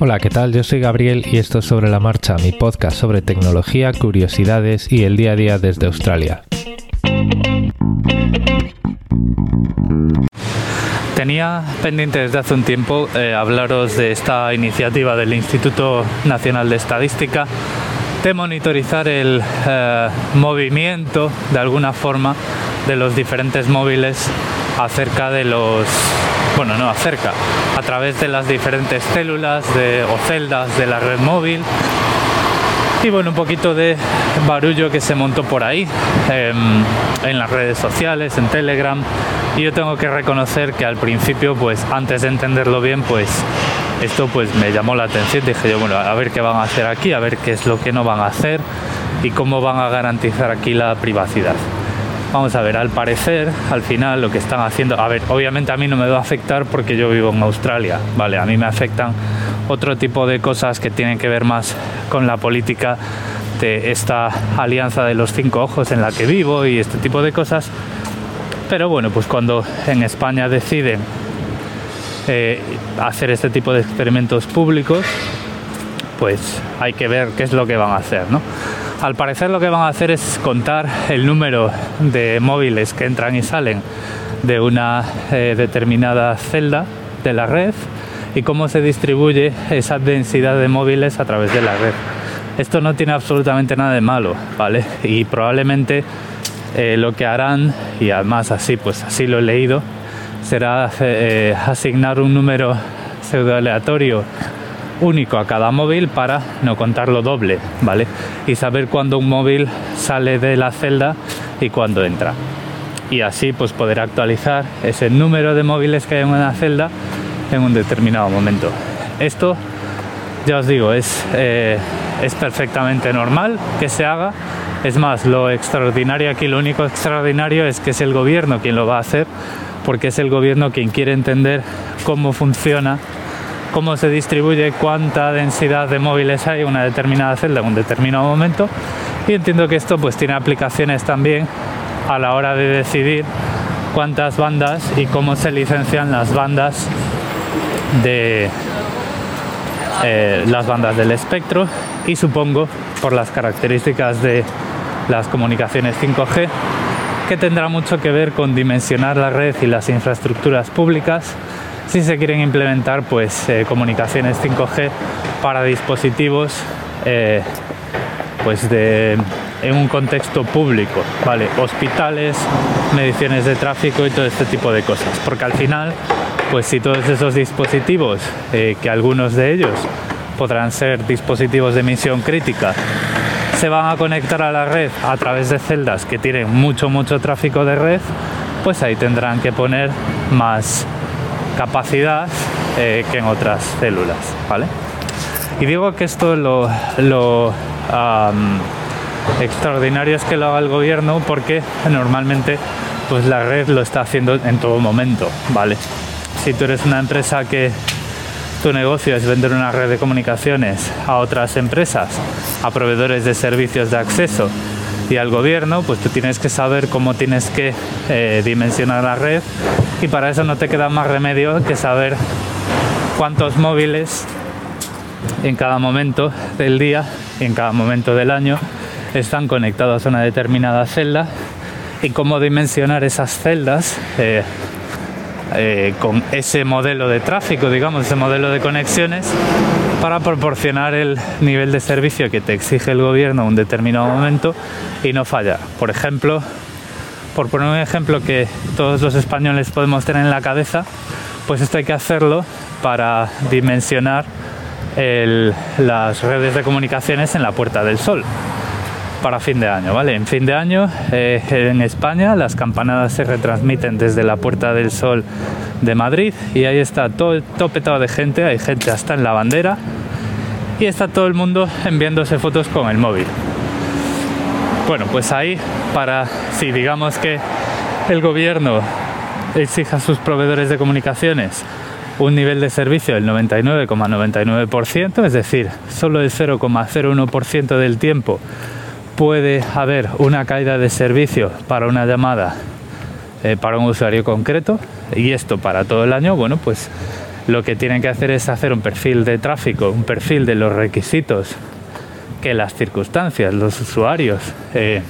Hola, ¿qué tal? Yo soy Gabriel y esto es Sobre la Marcha, mi podcast sobre tecnología, curiosidades y el día a día desde Australia. Tenía pendiente desde hace un tiempo eh, hablaros de esta iniciativa del Instituto Nacional de Estadística de monitorizar el eh, movimiento de alguna forma de los diferentes móviles acerca de los bueno no acerca a través de las diferentes células o celdas de la red móvil. Y bueno un poquito de barullo que se montó por ahí em, en las redes sociales en telegram. Y yo tengo que reconocer que al principio pues antes de entenderlo bien pues esto pues me llamó la atención. Dije yo bueno a ver qué van a hacer aquí a ver qué es lo que no van a hacer y cómo van a garantizar aquí la privacidad Vamos a ver, al parecer, al final lo que están haciendo, a ver, obviamente a mí no me va a afectar porque yo vivo en Australia, ¿vale? A mí me afectan otro tipo de cosas que tienen que ver más con la política de esta alianza de los cinco ojos en la que vivo y este tipo de cosas. Pero bueno, pues cuando en España deciden eh, hacer este tipo de experimentos públicos, pues hay que ver qué es lo que van a hacer, ¿no? Al parecer lo que van a hacer es contar el número de móviles que entran y salen de una eh, determinada celda de la red y cómo se distribuye esa densidad de móviles a través de la red. Esto no tiene absolutamente nada de malo, ¿vale? Y probablemente eh, lo que harán, y además así, pues así lo he leído, será eh, asignar un número pseudo aleatorio único a cada móvil para no contarlo doble, ¿vale? Y saber cuándo un móvil sale de la celda y cuándo entra. Y así pues poder actualizar ese número de móviles que hay en una celda en un determinado momento. Esto, ya os digo, es, eh, es perfectamente normal que se haga. Es más, lo extraordinario aquí, lo único extraordinario es que es el gobierno quien lo va a hacer, porque es el gobierno quien quiere entender cómo funciona cómo se distribuye, cuánta densidad de móviles hay en una determinada celda en un determinado momento. Y entiendo que esto pues tiene aplicaciones también a la hora de decidir cuántas bandas y cómo se licencian las bandas de eh, las bandas del espectro y supongo por las características de las comunicaciones 5G que tendrá mucho que ver con dimensionar la red y las infraestructuras públicas si se quieren implementar pues eh, comunicaciones 5G para dispositivos eh, pues de, en un contexto público, ¿vale? Hospitales, mediciones de tráfico y todo este tipo de cosas. Porque al final, pues si todos esos dispositivos, eh, que algunos de ellos podrán ser dispositivos de emisión crítica, se van a conectar a la red a través de celdas que tienen mucho, mucho tráfico de red, pues ahí tendrán que poner más capacidad eh, que en otras células, ¿vale? Y digo que esto lo, lo extraordinario es que lo haga el gobierno porque normalmente pues la red lo está haciendo en todo momento, ¿vale? Si tú eres una empresa que tu negocio es vender una red de comunicaciones a otras empresas, a proveedores de servicios de acceso y al gobierno, pues tú tienes que saber cómo tienes que eh, dimensionar la red y para eso no te queda más remedio que saber cuántos móviles en cada momento del día y en cada momento del año están conectados a una determinada celda y cómo dimensionar esas celdas eh, eh, con ese modelo de tráfico, digamos, ese modelo de conexiones para proporcionar el nivel de servicio que te exige el gobierno en un determinado momento y no fallar. Por ejemplo, por poner un ejemplo que todos los españoles podemos tener en la cabeza, pues esto hay que hacerlo para dimensionar las redes de comunicaciones en la Puerta del Sol para fin de año, ¿vale? En fin de año eh, en España las campanadas se retransmiten desde la Puerta del Sol de Madrid y ahí está todo, todo petado de gente, hay gente hasta en la bandera y está todo el mundo enviándose fotos con el móvil. Bueno, pues ahí para, si digamos que el gobierno exija a sus proveedores de comunicaciones un nivel de servicio del 99,99%, es decir, solo el 0,01% del tiempo puede haber una caída de servicio para una llamada eh, para un usuario concreto y esto para todo el año, bueno, pues lo que tienen que hacer es hacer un perfil de tráfico, un perfil de los requisitos que las circunstancias, los usuarios eh,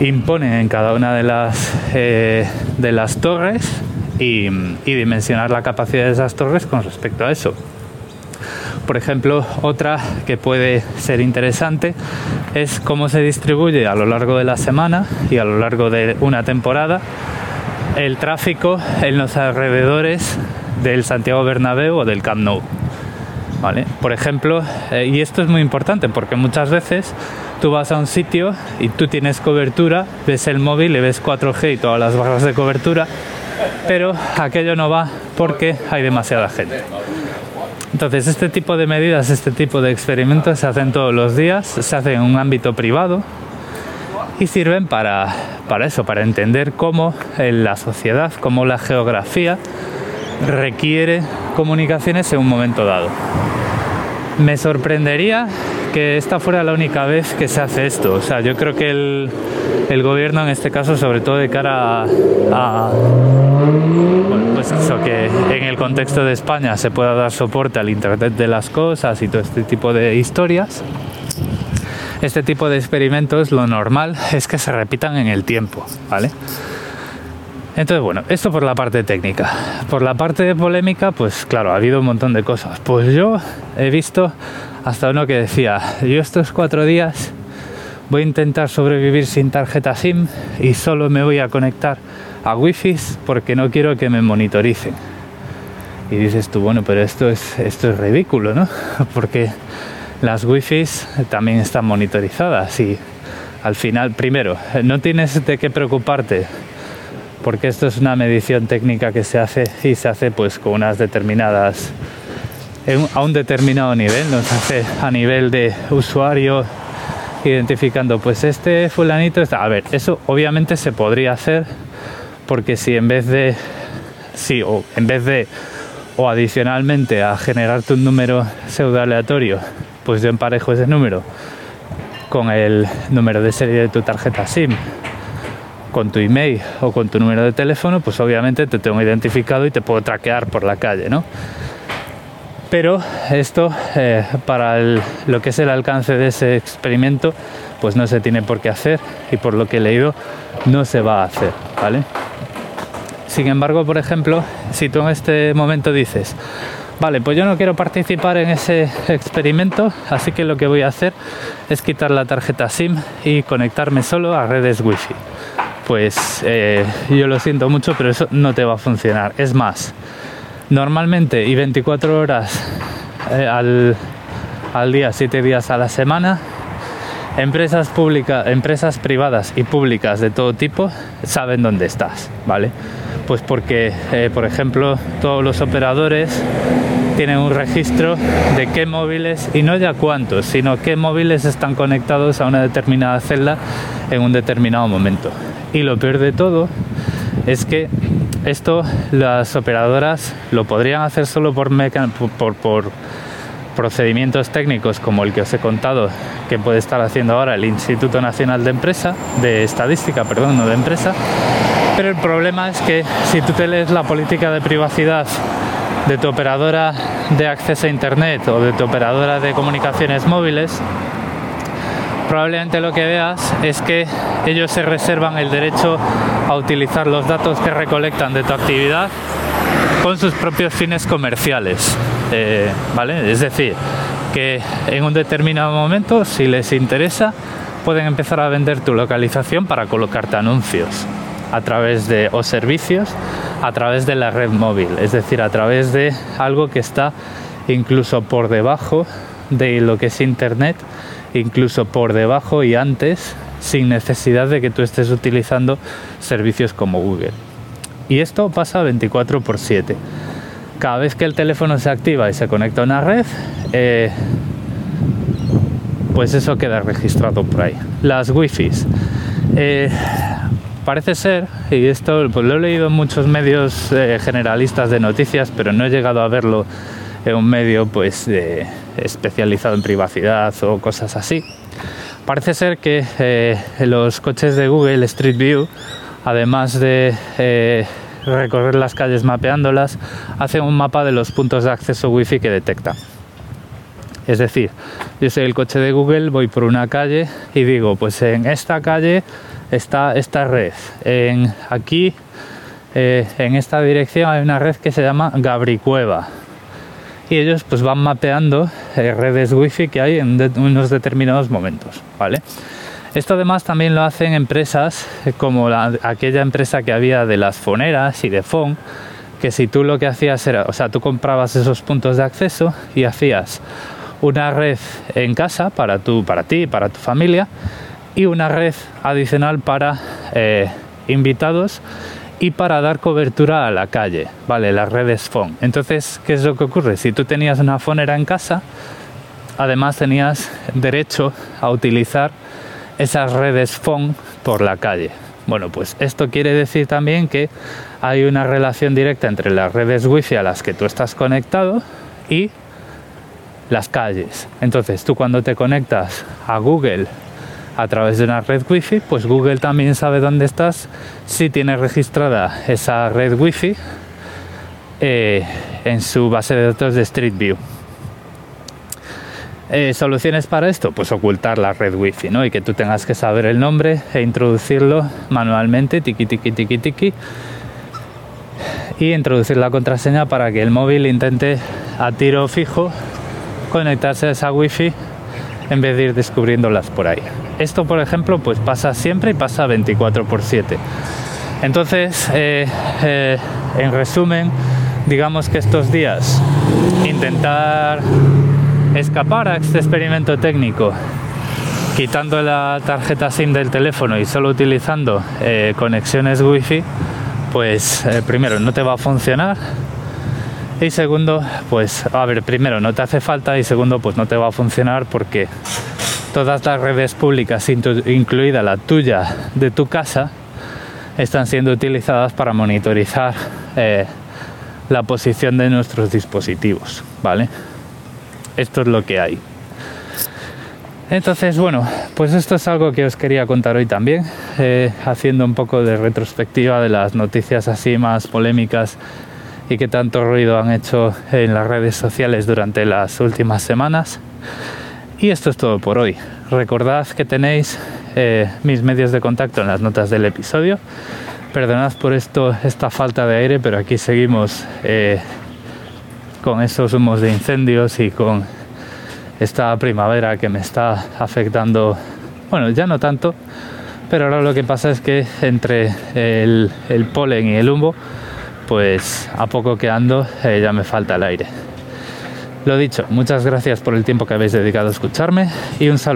imponen en cada una de las, eh, de las torres y, dimensionar la capacidad de esas torres con respecto a eso. Por ejemplo, otra que puede ser interesante es cómo se distribuye a lo largo de la semana y a lo largo de una temporada el tráfico en los alrededores del Santiago Bernabéu o del Camp Nou. ¿Vale? Por ejemplo, eh, y esto es muy importante porque muchas veces tú vas a un sitio y tú tienes cobertura, ves el móvil y ves 4G y todas las barras de cobertura, pero aquello no va porque hay demasiada gente. Entonces, este tipo de medidas, este tipo de experimentos se hacen todos los días, se hacen en un ámbito privado y sirven para, para eso, para entender cómo la sociedad, cómo la geografía requiere comunicaciones en un momento dado. Me sorprendería que esta fuera la única vez que se hace esto. O sea, yo creo que el gobierno en este caso, sobre todo de cara a, pues eso, que en el contexto de España se pueda dar soporte al Internet de las cosas y todo este tipo de historias, este tipo de experimentos lo normal es que se repitan en el tiempo, ¿vale? Entonces, bueno, esto por la parte técnica. Por la parte de polémica, pues claro, ha habido un montón de cosas. Pues yo he visto hasta uno que decía, yo estos cuatro días voy a intentar sobrevivir sin tarjeta SIM y solo me voy a conectar a wifi porque no quiero que me monitoricen. Y dices tú, bueno, pero esto es, esto es ridículo, ¿no? Porque las wifi también están monitorizadas y al final, primero, no tienes de qué preocuparte porque esto es una medición técnica que se hace y se hace pues con unas determinadas a un determinado nivel, nos hace a nivel de usuario identificando pues este fulanito está a ver eso obviamente se podría hacer porque si en vez de sí o en vez de o adicionalmente a generarte un número pseudo aleatorio pues yo emparejo ese número con el número de serie de tu tarjeta SIM con tu email o con tu número de teléfono, pues obviamente te tengo identificado y te puedo traquear por la calle, ¿no? Pero esto, eh, para lo que es el alcance de ese experimento, pues no se tiene por qué hacer y por lo que he leído, no se va a hacer, ¿vale? Sin embargo, por ejemplo, si tú en este momento dices, vale, pues yo no quiero participar en ese experimento, así que lo que voy a hacer es quitar la tarjeta SIM y conectarme solo a redes Wi-Fi pues eh, yo lo siento mucho, pero eso no te va a funcionar. Es más, normalmente y 24 horas eh, al, al, día, 7 días a la semana, empresas públicas, empresas privadas y públicas de todo tipo saben dónde estás, ¿vale? Pues porque, eh, por ejemplo, todos los operadores tienen un registro de qué móviles, y no ya cuántos, sino qué móviles están conectados a una determinada celda en un determinado momento. Y lo peor de todo es que esto las operadoras lo podrían hacer solo por, por, por, procedimientos técnicos como el que os he contado que puede estar haciendo ahora el Instituto Nacional de Empresa, de Estadística, perdón, no de Empresa. Pero el problema es que si tú te lees la política de privacidad de tu operadora de acceso a Internet o de tu operadora de comunicaciones móviles, probablemente lo que veas es que ellos se reservan el derecho a utilizar los datos que recolectan de tu actividad con sus propios fines comerciales. Eh, ¿Vale? Es decir, que en un determinado momento, si les interesa, pueden empezar a vender tu localización para colocarte anuncios a través de o servicios a través de la red móvil, es decir, a través de algo que está incluso por debajo de lo que es internet incluso por debajo y antes sin necesidad de que tú estés utilizando servicios como Google. Y esto pasa 24 por 7. Cada vez que el teléfono se activa y se conecta a una red, eh, pues eso queda registrado por ahí. Las wifi. Eh, parece ser, y esto pues lo he leído en muchos medios eh, generalistas de noticias, pero no he llegado a verlo en un medio pues especializado en privacidad o cosas así. Parece ser que eh, los coches de Google Street View, además de eh, recorrer las calles mapeándolas, hace un mapa de los puntos de acceso wifi que detecta. Es decir, yo soy el coche de Google, voy por una calle y digo, pues en esta calle está esta red. Aquí, eh, en esta dirección hay una red que se llama Gabricueva. Y ellos pues van mapeando eh, redes wifi que hay en unos determinados momentos, ¿vale? Esto además también lo hacen empresas eh, como aquella empresa que había de las foneras y de FON, que si tú lo que hacías era, o sea, tú comprabas esos puntos de acceso y hacías una red en casa para, tu, para ti, para tu familia y una red adicional para eh, invitados y para dar cobertura a la calle, ¿vale? Las redes phone. Entonces, ¿qué es lo que ocurre? Si tú tenías una fonera en casa, además tenías derecho a utilizar esas redes phone por la calle. Bueno, pues esto quiere decir también que hay una relación directa entre las redes wifi a las que tú estás conectado y las calles. Entonces tú cuando te conectas a Google a través de una red wifi, pues Google también sabe dónde estás si tiene registrada esa red wifi eh, en su base de datos de Street View. Eh, ¿Soluciones para esto? Pues ocultar la red wifi, ¿no? Y que tú tengas que saber el nombre e introducirlo manualmente, tiki tiki tiki tiki, y introducir la contraseña para que el móvil intente a tiro fijo conectarse a esa wifi en vez de ir descubriéndolas por ahí. Esto, por ejemplo, pues pasa siempre y pasa 24 por 7. Entonces, eh, eh, en resumen, digamos que estos días intentar escapar a este experimento técnico quitando la tarjeta SIM del teléfono y solo utilizando eh, conexiones wifi pues primero no te va a funcionar y segundo, pues a ver, primero no te hace falta y segundo, pues no te va a funcionar porque todas las redes públicas, incluida la tuya de tu casa, están siendo utilizadas para monitorizar eh, la posición de nuestros dispositivos, ¿vale? Esto es lo que hay. Entonces, bueno, pues esto es algo que os quería contar hoy también, eh, haciendo un poco de retrospectiva de las noticias así más polémicas y que tanto ruido han hecho en las redes sociales durante las últimas semanas. Y esto es todo por hoy. Recordad que tenéis eh, mis medios de contacto en las notas del episodio. Perdonad por esto, esta falta de aire, pero aquí seguimos eh, con esos humos de incendios y con esta primavera que me está afectando. Bueno, ya no tanto, pero ahora lo que pasa es que entre el, polen y el humo pues a poco que ando eh, ya me falta el aire. Lo dicho, muchas gracias por el tiempo que habéis dedicado a escucharme y un saludo.